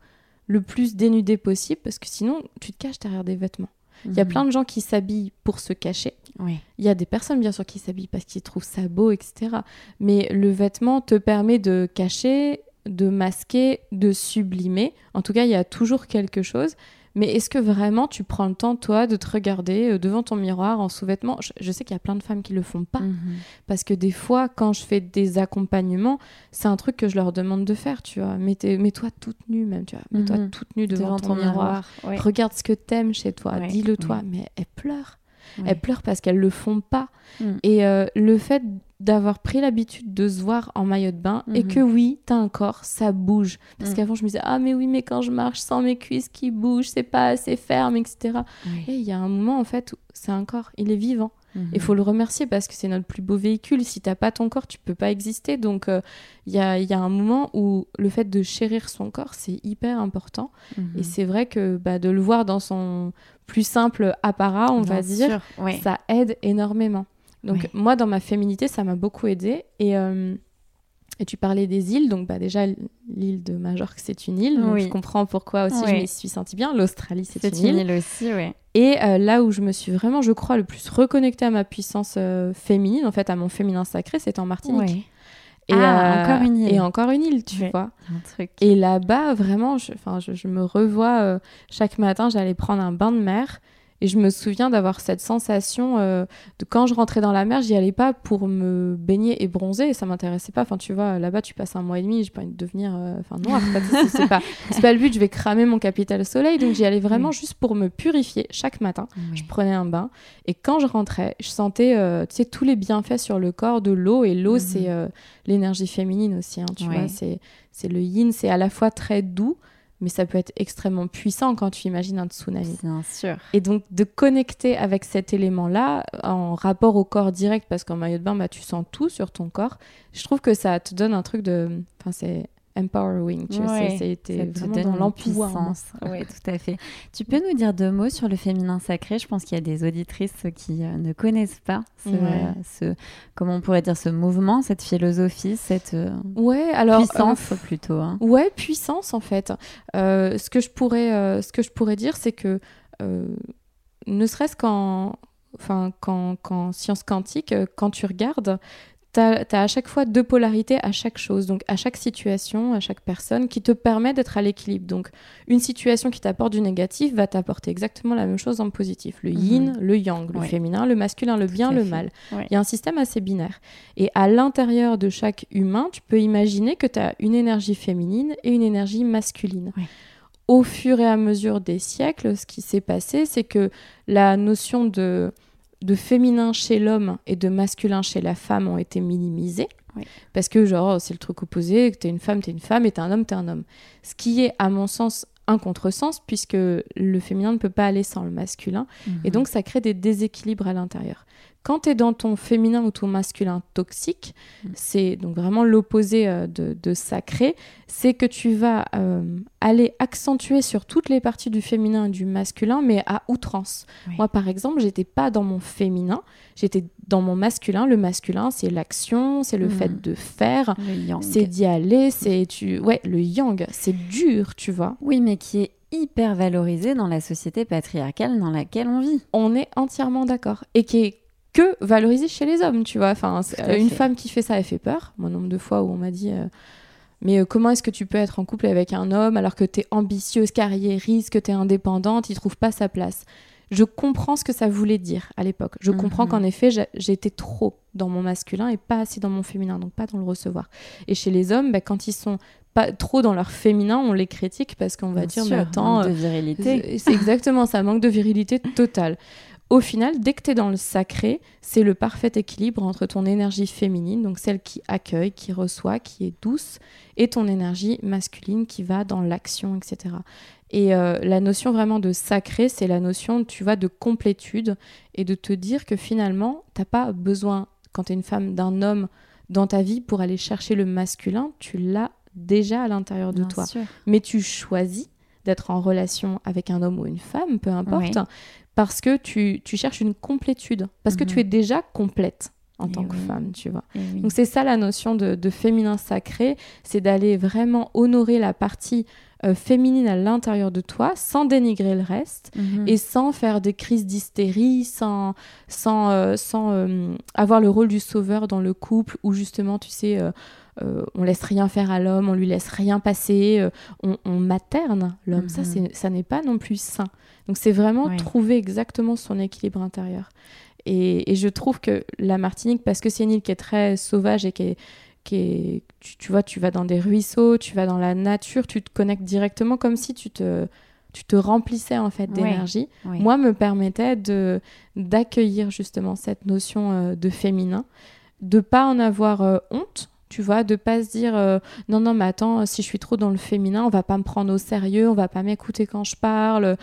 le plus dénudé possible, parce que sinon, tu te caches derrière des vêtements. Il y a Mhm. plein de gens qui s'habillent pour se cacher. Oui. Il y a des personnes, bien sûr, qui s'habillent parce qu'ils trouvent ça beau, etc. Mais le vêtement te permet de cacher, de masquer, de sublimer. En tout cas, il y a toujours quelque chose. Mais est-ce que vraiment tu prends le temps, toi, de te regarder euh, devant ton miroir en sous-vêtements? Je, je sais qu'il y a plein de femmes qui le font pas. Mhm. Parce que des fois, quand je fais des accompagnements, c'est un truc que je leur demande de faire, tu vois. Mets-toi toute nue, même, tu vois. Mets-toi Mhm. toute nue devant, ton, miroir. Regarde ce que t'aimes chez toi. Ouais, Dis-le toi. Mais elles pleurent. Elles pleurent parce qu'elles le font pas. Mm. Et euh, le fait d'avoir pris l'habitude de se voir en maillot de bain et Mhm. que oui, t'as un corps, ça bouge. Parce Mm. qu'avant, je me disais, ah mais oui, mais quand je marche sans mes cuisses qui bougent, c'est pas assez ferme, etc. Oui. Et il y a un moment, en fait, où c'est un corps, il est vivant. Mhm. Il faut le remercier parce que c'est notre plus beau véhicule. Si t'as pas ton corps, tu peux pas exister. Donc, euh, il y, a, y a un moment où le fait de chérir son corps, c'est hyper important. Mhm. Et c'est vrai que bah, de le voir dans son plus simple apparat, on va dire, sûr, ça aide énormément. Donc, moi, dans ma féminité, ça m'a beaucoup aidé. Et, euh, et tu parlais des îles. Donc, bah, déjà, l'île de Majorque, c'est une île. Donc, Oui. je comprends pourquoi aussi je m'y suis sentie bien. L'Australie, c'est une île. aussi, oui. Et euh, là où je me suis vraiment, je crois, le plus reconnectée à ma puissance euh, féminine, en fait, à mon féminin sacré, c'était en Martinique. Et, Ah, encore une île. Et encore une île, tu Oui. vois. Un truc. Et là-bas, vraiment, je, enfin, je, je me revois chaque matin, j'allais prendre un bain de mer. Et je me souviens d'avoir cette sensation euh, de quand je rentrais dans la mer, j'y allais pas pour me baigner et bronzer, et ça m'intéressait pas. Enfin, tu vois, là-bas, tu passes un mois et demi, j'ai pas envie de devenir euh, enfin, noire. quoi. C'est- pas, [laughs] pas le but, je vais cramer mon capital soleil. Donc j'y allais vraiment juste pour me purifier chaque matin. Je prenais un bain et quand je rentrais, je sentais euh, tu sais, tous les bienfaits sur le corps de l'eau. Et l'eau, Mhm. c'est euh, l'énergie féminine aussi. hein, tu Ouais. vois, c'est, c'est le yin, c'est à la fois très doux, mais ça peut être extrêmement puissant quand tu imagines un tsunami. Bien sûr. Et donc de connecter avec cet élément-là en rapport au corps direct, parce qu'en maillot de bain, bah, tu sens tout sur ton corps, je trouve que ça te donne un truc de... Enfin, c'est empowering, tu Ouais, sais, c'était vraiment dans une l'empowerment. puissance. Oui, tout à fait. Tu peux nous dire deux mots sur le féminin sacré? Je pense qu'il y a des auditrices qui euh, ne connaissent pas ce, Ouais. euh, ce- comment on pourrait dire, ce mouvement, cette philosophie, cette euh, Ouais, alors puissance euh, plutôt. hein. Ouais, puissance en fait. Ce, que je pourrais, ce que je pourrais dire, c'est que ne serait-ce qu'en enfin, qu'en qu'en sciences quantiques, quand tu regardes, tu as, à chaque fois deux polarités à chaque chose, donc à chaque situation, à chaque personne, qui te permet d'être à l'équilibre. Donc une situation qui t'apporte du négatif va t'apporter exactement la même chose en positif. Le yin, le yang, le Ouais. féminin, le masculin, le bien, le fait. mal. Ouais. Il y a un système assez binaire. Et à l'intérieur de chaque humain, tu peux imaginer que tu as une énergie féminine et une énergie masculine. Ouais. Au fur et à mesure des siècles, ce qui s'est passé, c'est que la notion de, de féminin chez l'homme et de masculin chez la femme ont été minimisées. Ouais. Parce que, genre, c'est le truc opposé, que t'es une femme, t'es une femme, et t'es un homme, t'es un homme. Ce qui est, à mon sens, un contresens, puisque le féminin ne peut pas aller sans le masculin. Et Mhm. donc, ça crée des déséquilibres à l'intérieur. Quand tu es dans ton féminin ou ton masculin toxique, Mm. c'est donc vraiment l'opposé euh, de, de sacré, c'est que tu vas euh, aller accentuer sur toutes les parties du féminin et du masculin, mais à outrance. Oui. Moi, par exemple, j'étais pas dans mon féminin, j'étais dans mon masculin. Le masculin, c'est l'action, c'est le Mm. fait de faire, c'est d'y aller, c'est tu... ouais, le yang, c'est dur, tu vois. Oui, mais qui est hyper valorisé dans la société patriarcale dans laquelle on vit. on est entièrement d'accord. Et qui est que valorisé chez les hommes, tu vois. Enfin, euh, une fait. femme qui fait ça, elle fait peur. Moi, nombre de fois où on m'a dit. euh, mais euh, comment est-ce que tu peux être en couple avec un homme alors que t'es ambitieuse, carriériste, que t'es indépendante, il trouve pas sa place? Je comprends ce que ça voulait dire à l'époque. Je comprends Mhm. qu'en effet, j'étais trop dans mon masculin et pas assez dans mon féminin, donc pas dans le recevoir. Et chez les hommes, bah, quand ils sont pas trop dans leur féminin, on les critique parce qu'on va Bien dire, sûr, mais attends, manque euh, de virilité. c'est exactement ça, manque de virilité totale. Au final, dès que tu es dans le sacré, c'est le parfait équilibre entre ton énergie féminine, donc celle qui accueille, qui reçoit, qui est douce, et ton énergie masculine qui va dans l'action, etc. Et euh, la notion vraiment de sacré, c'est la notion, tu vois, de complétude et de te dire que finalement, t'as pas besoin, quand tu es une femme, d'un homme dans ta vie pour aller chercher le masculin, tu l'as déjà à l'intérieur de Bien toi sûr. mais tu choisis d'être en relation avec un homme ou une femme, peu importe, Oui. Parce que tu, tu cherches une complétude, parce que Mhm. tu es déjà complète en tant que femme, tu vois. Oui. Donc c'est ça la notion de, de féminin sacré, c'est d'aller vraiment honorer la partie euh, féminine à l'intérieur de toi sans dénigrer le reste Mhm. et sans faire des crises d'hystérie, sans, sans, euh, sans euh, avoir le rôle du sauveur dans le couple où justement, tu sais, on laisse rien faire à l'homme, on lui laisse rien passer, on, on materne l'homme. Ça, Mhm. c'est, ça n'est pas non plus sain. Donc c'est vraiment trouver exactement son équilibre intérieur. Et, et je trouve que la Martinique, parce que c'est une île qui est très sauvage et qui est, qui est tu, tu vois, tu vas dans des ruisseaux, tu vas dans la nature, tu te connectes directement comme si tu te, tu te remplissais en fait d'énergie Oui. moi me permettait de d'accueillir justement cette notion euh, de féminin de pas en avoir euh, honte tu vois de pas se dire euh, non non mais attends si je suis trop dans le féminin on va pas me prendre au sérieux on va pas m'écouter quand je parle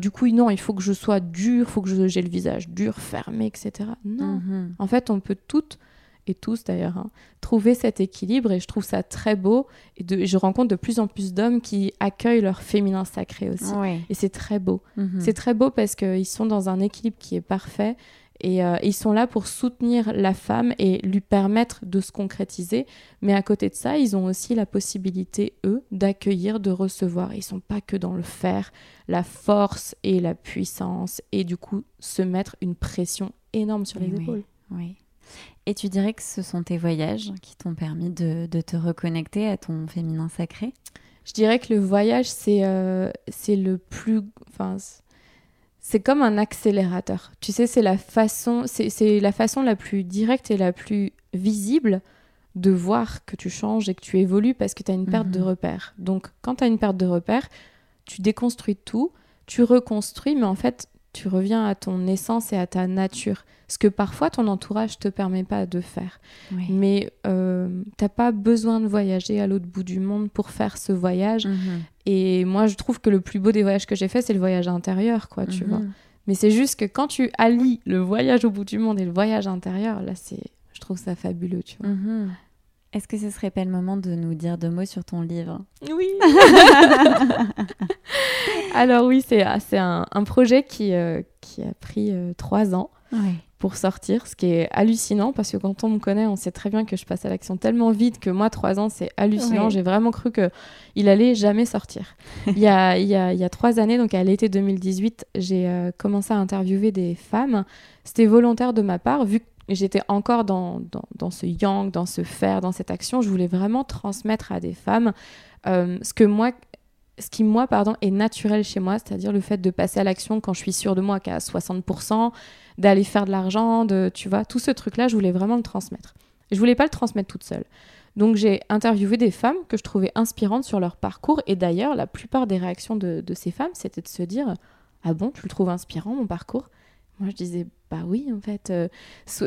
du coup non il faut que je sois dure faut que j'ai le visage dur fermé etc non Mhm. en fait on peut toutes et tous d'ailleurs hein, trouver cet équilibre et je trouve ça très beau et, de, je rencontre de plus en plus d'hommes qui accueillent leur féminin sacré aussi Ouais. et c'est très beau Mhm. c'est très beau parce qu'ils sont dans un équilibre qui est parfait et euh, ils sont là pour soutenir la femme et lui permettre de se concrétiser. Mais à côté de ça, ils ont aussi la possibilité, eux, d'accueillir, de recevoir. Ils sont pas que dans le faire, la force et la puissance et du coup se mettre une pression énorme sur les oui. épaules. Oui. Et tu dirais que ce sont tes voyages qui t'ont permis de, de te reconnecter à ton féminin sacré? Je dirais que le voyage, c'est euh, c'est le plus. Enfin, c'est comme un accélérateur. Tu sais, c'est la façon, la façon la plus directe et la plus visible de voir que tu changes et que tu évolues parce que tu as une perte de Mhm. repères. Donc, quand tu as une perte de repères, tu déconstruis tout, tu reconstruis, mais en fait, tu reviens à ton essence et à ta nature. Ce que parfois ton entourage te permet pas de faire. Oui. Mais euh, t'as pas besoin de voyager à l'autre bout du monde pour faire ce voyage. Mhm. Et moi, je trouve que le plus beau des voyages que j'ai fait, c'est le voyage intérieur, quoi, tu Mhm. vois. Mais c'est juste que quand tu allies le voyage au bout du monde et le voyage intérieur, là, c'est, je trouve ça fabuleux, tu vois. Mhm. Est-ce que ce serait pas le moment de nous dire deux mots sur ton livre Oui. [laughs] Alors oui, c'est un, un, projet qui, qui a pris trois ans. Ouais pour sortir, ce qui est hallucinant parce que quand on me connaît, on sait très bien que je passe à l'action tellement vite que moi, trois ans, c'est hallucinant. J'ai vraiment cru que il allait jamais sortir. il, y a, [laughs] il, y a, il, y a, trois années, donc à l'été 2018, j'ai euh, commencé à interviewer des femmes. C'était volontaire de ma part, vu que j'étais encore dans, dans, ce yang, dans ce faire, dans cette action. Je voulais vraiment transmettre à des femmes euh, ce que moi ce qui, moi, pardon, est naturel chez moi, c'est-à-dire le fait de passer à l'action quand je suis sûre de moi qu'à 60%, d'aller faire de l'argent, de, tu vois, tout ce truc-là, je voulais vraiment le transmettre. Et je voulais pas le transmettre toute seule. Donc j'ai interviewé des femmes que je trouvais inspirantes sur leur parcours. Et d'ailleurs, la plupart des réactions de ces femmes, c'était de se dire Ah bon, tu le trouves inspirant, mon parcours? Moi, je disais, bah oui, en fait, euh,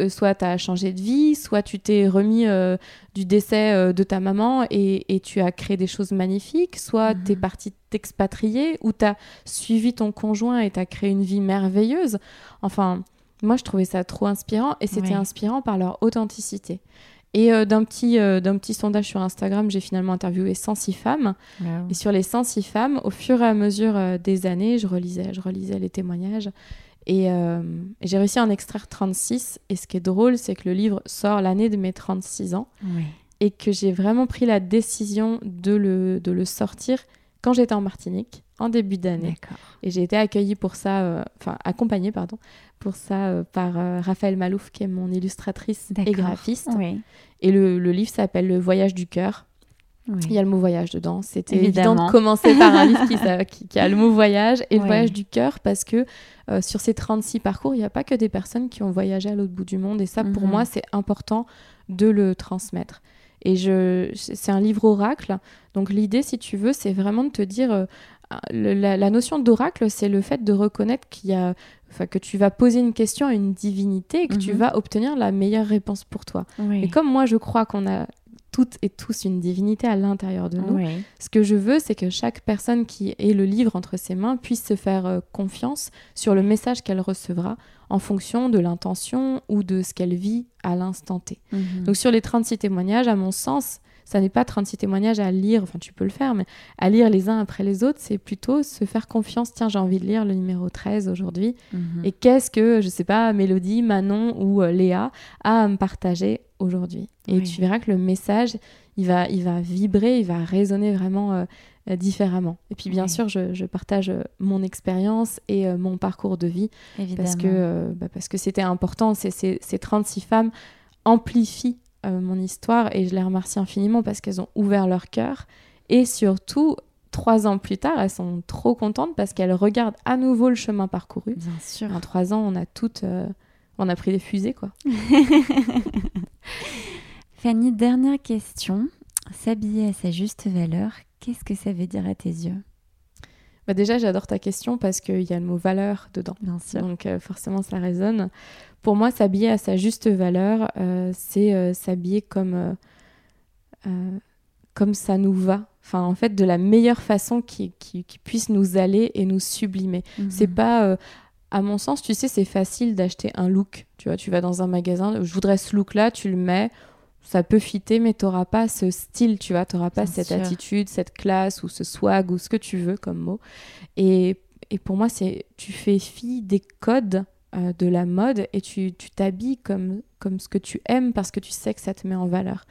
soit tu as changé de vie, soit tu t'es remis euh, du décès euh, de ta maman et, et, tu as créé des choses magnifiques, soit tu es parti t'expatrier, ou tu as suivi ton conjoint et tu as créé une vie merveilleuse. Enfin, moi, je trouvais ça trop inspirant et c'était inspirant par leur authenticité. Et d'un petit, petit sondage sur Instagram, j'ai finalement interviewé 106 femmes. Et sur les 106 femmes, au fur et à mesure des années, je relisais, je relisais les témoignages. Euh, et, j'ai réussi à en extraire 36. Et ce qui est drôle, c'est que le livre sort l'année de mes 36 ans. Et que j'ai vraiment pris la décision de le, de le sortir quand j'étais en Martinique, en début d'année. Et j'ai été accueillie pour ça, euh, enfin accompagnée, pardon, pour ça euh, par Raphaël Malouf, qui est mon illustratrice et graphiste. Et le, le livre s'appelle Le voyage du cœur. Il y a le mot voyage dedans. C'était évident de commencer par un livre [laughs] qui, qui, a le mot voyage et le voyage du cœur parce que euh, sur ces 36 parcours, il n'y a pas que des personnes qui ont voyagé à l'autre bout du monde. Et ça, pour mhm. moi, c'est important de le transmettre. Et je, c'est un livre oracle. Donc l'idée, si tu veux, c'est vraiment de te dire... Euh, la, notion d'oracle, c'est le fait de reconnaître qu'il y a, que tu vas poser une question à une divinité et que tu mhm. vas obtenir la meilleure réponse pour toi. Et comme moi, je crois qu'on a toutes et tous une divinité à l'intérieur de nous. Ce que je veux, c'est que chaque personne qui ait le livre entre ses mains puisse se faire euh, confiance sur le message qu'elle recevra en fonction de l'intention ou de ce qu'elle vit à l'instant T. Mhm. Donc sur les 36 témoignages, à mon sens, ça n'est pas 36 témoignages à lire, enfin tu peux le faire, mais à lire les uns après les autres, c'est plutôt se faire confiance. Tiens, j'ai envie de lire le numéro 13 aujourd'hui. Mhm. Et qu'est-ce que, je sais pas, Mélodie, Manon ou euh, Léa a à me partager aujourd'hui? Et tu verras que le message, il va, il va vibrer, il va résonner vraiment euh, euh, différemment. Et puis bien sûr, je, partage mon expérience et mon parcours de vie parce que bah, parce que c'était important. Ces 36 femmes amplifient euh, mon histoire et je les remercie infiniment parce qu'elles ont ouvert leur cœur. Et surtout, trois ans plus tard, elles sont trop contentes parce qu'elles regardent à nouveau le chemin parcouru. Bien sûr. En trois ans, on a toutes, euh, on a pris des fusées, quoi. [laughs] Fanny, dernière question. S'habiller à sa juste valeur, qu'est-ce que ça veut dire à tes yeux? Bah déjà, j'adore ta question parce qu'il y a le mot valeur dedans. Bien sûr. Donc euh, forcément, ça résonne. Pour moi, s'habiller à sa juste valeur, euh, c'est euh, s'habiller comme, comme ça nous va. Enfin, en fait, de la meilleure façon qui, qui, puisse nous aller et nous sublimer. Mhm. C'est pas à mon sens, tu sais, c'est facile d'acheter un look. Tu vois, tu vas dans un magasin, je voudrais ce look-là, tu le mets, ça peut fitter, mais tu n'auras pas ce style, tu vois, tu n'auras pas cette attitude, cette classe ou ce swag ou ce que tu veux comme mot. Et, et pour moi, c'est tu fais fi des codes euh, de la mode et tu t'habilles comme, comme ce que tu aimes parce que tu sais que ça te met en valeur.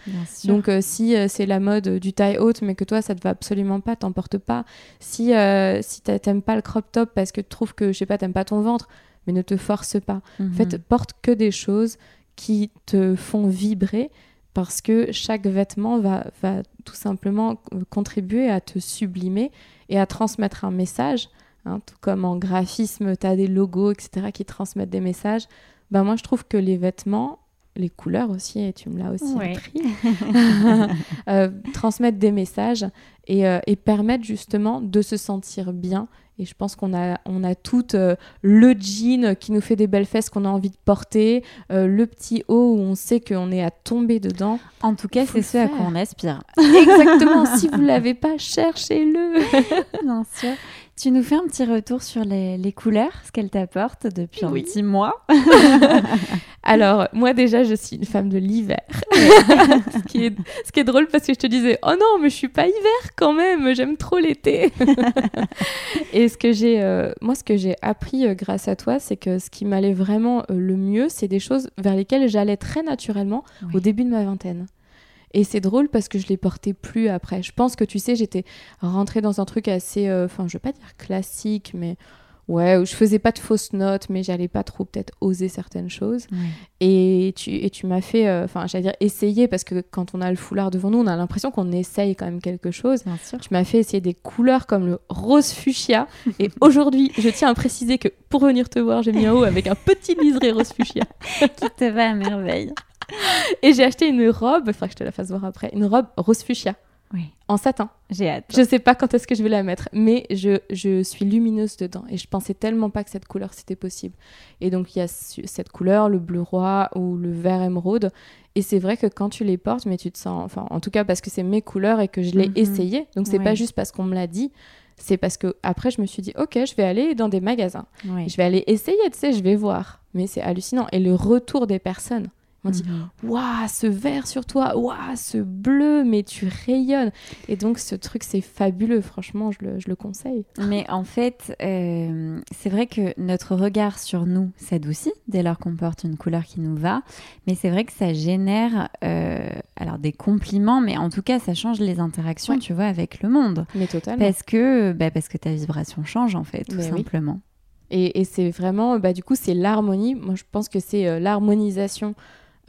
Donc euh, si euh, c'est la mode du taille haute mais que toi ça te va absolument pas, t'emporte pas. Si, si t'aimes pas le crop top parce que tu trouves que, je sais pas, t'aimes pas ton ventre, mais ne te force pas. En fait, mhm. porte que des choses qui te font vibrer parce que chaque vêtement va, va tout simplement contribuer à te sublimer et à transmettre un message. Hein, tout comme en graphisme, tu as des logos, etc., qui transmettent des messages. Ben moi, je trouve que les vêtements, les couleurs aussi, et tu me l'as aussi appris, [laughs] euh, transmettent des messages et, euh, et permettent justement de se sentir bien et je pense qu'on a, on a toutes euh, le jean qui nous fait des belles fesses qu'on a envie de porter, euh, le petit haut où on sait qu'on est à tomber dedans. En tout cas, c'est ce à quoi on aspire. Exactement. si vous ne l'avez pas, cherchez-le. [laughs] Bien sûr. Tu nous fais un petit retour sur les, les couleurs, ce qu'elles t'apportent depuis un petit mois. [laughs] Alors, moi déjà, je suis une femme de l'hiver. [laughs] [laughs] ce, qui est, ce qui est drôle parce que je te disais, oh non, mais je suis pas hiver quand même, j'aime trop l'été. et ce que j'ai, euh, moi, ce que j'ai appris euh, grâce à toi, c'est que ce qui m'allait vraiment euh, le mieux, c'est des choses vers lesquelles j'allais très naturellement au début de ma vingtaine. Et c'est drôle parce que je les portais plus après. Je pense que tu sais, j'étais rentrée dans un truc assez, enfin, je veux pas dire classique, mais ouais, où je faisais pas de fausses notes, mais j'allais pas trop peut-être oser certaines choses. Et tu, et tu m'as fait, euh, enfin, j'allais dire essayer, parce que quand on a le foulard devant nous, on a l'impression qu'on essaye quand même quelque chose. Bien sûr. Tu m'as fait essayer des couleurs comme le rose fuchsia. [laughs] et aujourd'hui, je tiens à préciser que pour venir te voir, j'ai mis un haut avec un petit liseré rose fuchsia. [laughs] Qui te va à merveille. Et j'ai acheté une robe, il faudra que je te la fasse voir après, une robe rose fuchsia. Oui. En satin. J'ai hâte. Je sais pas quand est-ce que je vais la mettre, mais je, je suis lumineuse dedans. Et je pensais tellement pas que cette couleur c'était possible. Et donc il y a cette couleur, le bleu roi ou le vert émeraude. Et c'est vrai que quand tu les portes, mais tu te sens. Enfin, en tout cas, parce que c'est mes couleurs et que je l'ai Mhm. essayé. Donc c'est Ouais. pas juste parce qu'on me l'a dit. C'est parce que après je me suis dit, ok, je vais aller dans des magasins. Oui. Je vais aller essayer, tu sais, je vais voir. Mais c'est hallucinant. Et le retour des personnes. On dit, Mhm. Waouh, ce vert sur toi, waouh, ce bleu, mais tu rayonnes. Et donc, ce truc, c'est fabuleux, franchement, je le, je le conseille. Mais en fait, euh, c'est vrai que notre regard sur nous s'adoucit dès lors qu'on porte une couleur qui nous va. Mais c'est vrai que ça génère euh, alors des compliments, mais en tout cas, ça change les interactions, Ouais. tu vois, avec le monde. Mais totalement. Parce que, bah, parce que ta vibration change, en fait, tout Mais oui. simplement. Et, et c'est vraiment, bah, du coup, c'est l'harmonie. Moi, je pense que c'est euh, l'harmonisation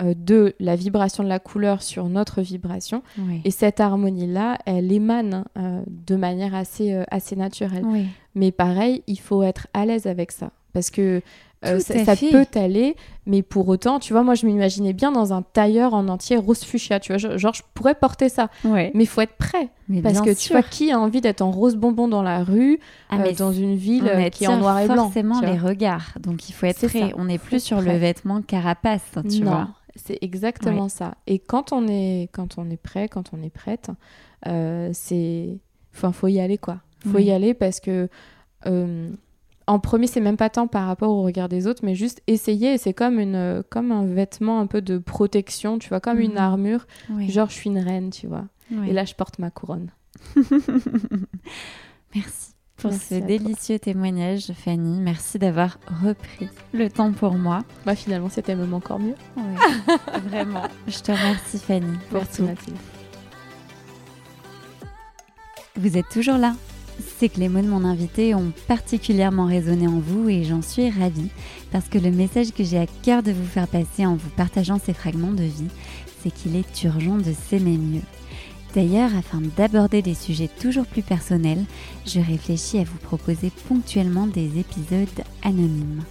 de la vibration de la couleur sur notre vibration. Oui. Et cette harmonie-là, elle émane euh, de manière assez, euh, assez naturelle. Oui. Mais pareil, il faut être à l'aise avec ça. Parce que euh, ça, peut t'aller, mais pour autant, tu vois, moi je m'imaginais bien dans un tailleur en entier rose fuchsia, tu vois, je- genre je pourrais porter ça, Ouais. mais il faut être prêt. Mais Parce que tu vois, qui a envie d'être en rose bonbon dans la rue, Ah, euh, dans une ville on euh, qui est en noir et blanc forcément les regards. Donc il faut être prêt. ça. On n'est plus sur le vêtement carapace, tu non, vois. C'est exactement ça. Et quand on est, quand on est prêt, quand on est prête, euh, c'est, enfin, faut y aller quoi. Faut y aller parce que euh, en premier, c'est même pas tant par rapport au regard des autres, mais juste essayer. C'est comme une, euh, comme un vêtement un peu de protection, tu vois, comme une Mhm. armure. Oui. Genre, je suis une reine, tu vois. Oui. Et là, je porte ma couronne. [laughs] Merci pour Merci ce délicieux témoignage, Fanny. Merci d'avoir repris le temps pour moi. Bah, finalement, c'était même encore mieux. [laughs] Vraiment. Je te remercie, Fanny, pour Merci, tout. Mathilde. Vous êtes toujours là C'est que les mots de mon invité ont particulièrement résonné en vous et j'en suis ravie parce que le message que j'ai à cœur de vous faire passer en vous partageant ces fragments de vie, c'est qu'il est urgent de s'aimer mieux. D'ailleurs, afin d'aborder des sujets toujours plus personnels, je réfléchis à vous proposer ponctuellement des épisodes anonymes.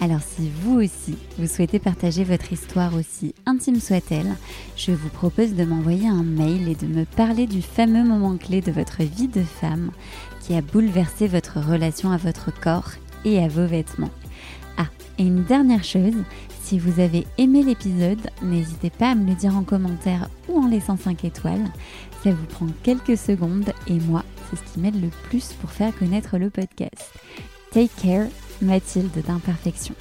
Alors si vous aussi, vous souhaitez partager votre histoire aussi intime soit-elle, je vous propose de m'envoyer un mail et de me parler du fameux moment clé de votre vie de femme qui a bouleversé votre relation à votre corps et à vos vêtements. Ah, et une dernière chose, si vous avez aimé l'épisode, n'hésitez pas à me le dire en commentaire ou en laissant 5 étoiles. Ça vous prend quelques secondes et moi, c'est ce qui m'aide le plus pour faire connaître le podcast. Take care, Mathilde d'Imperfection.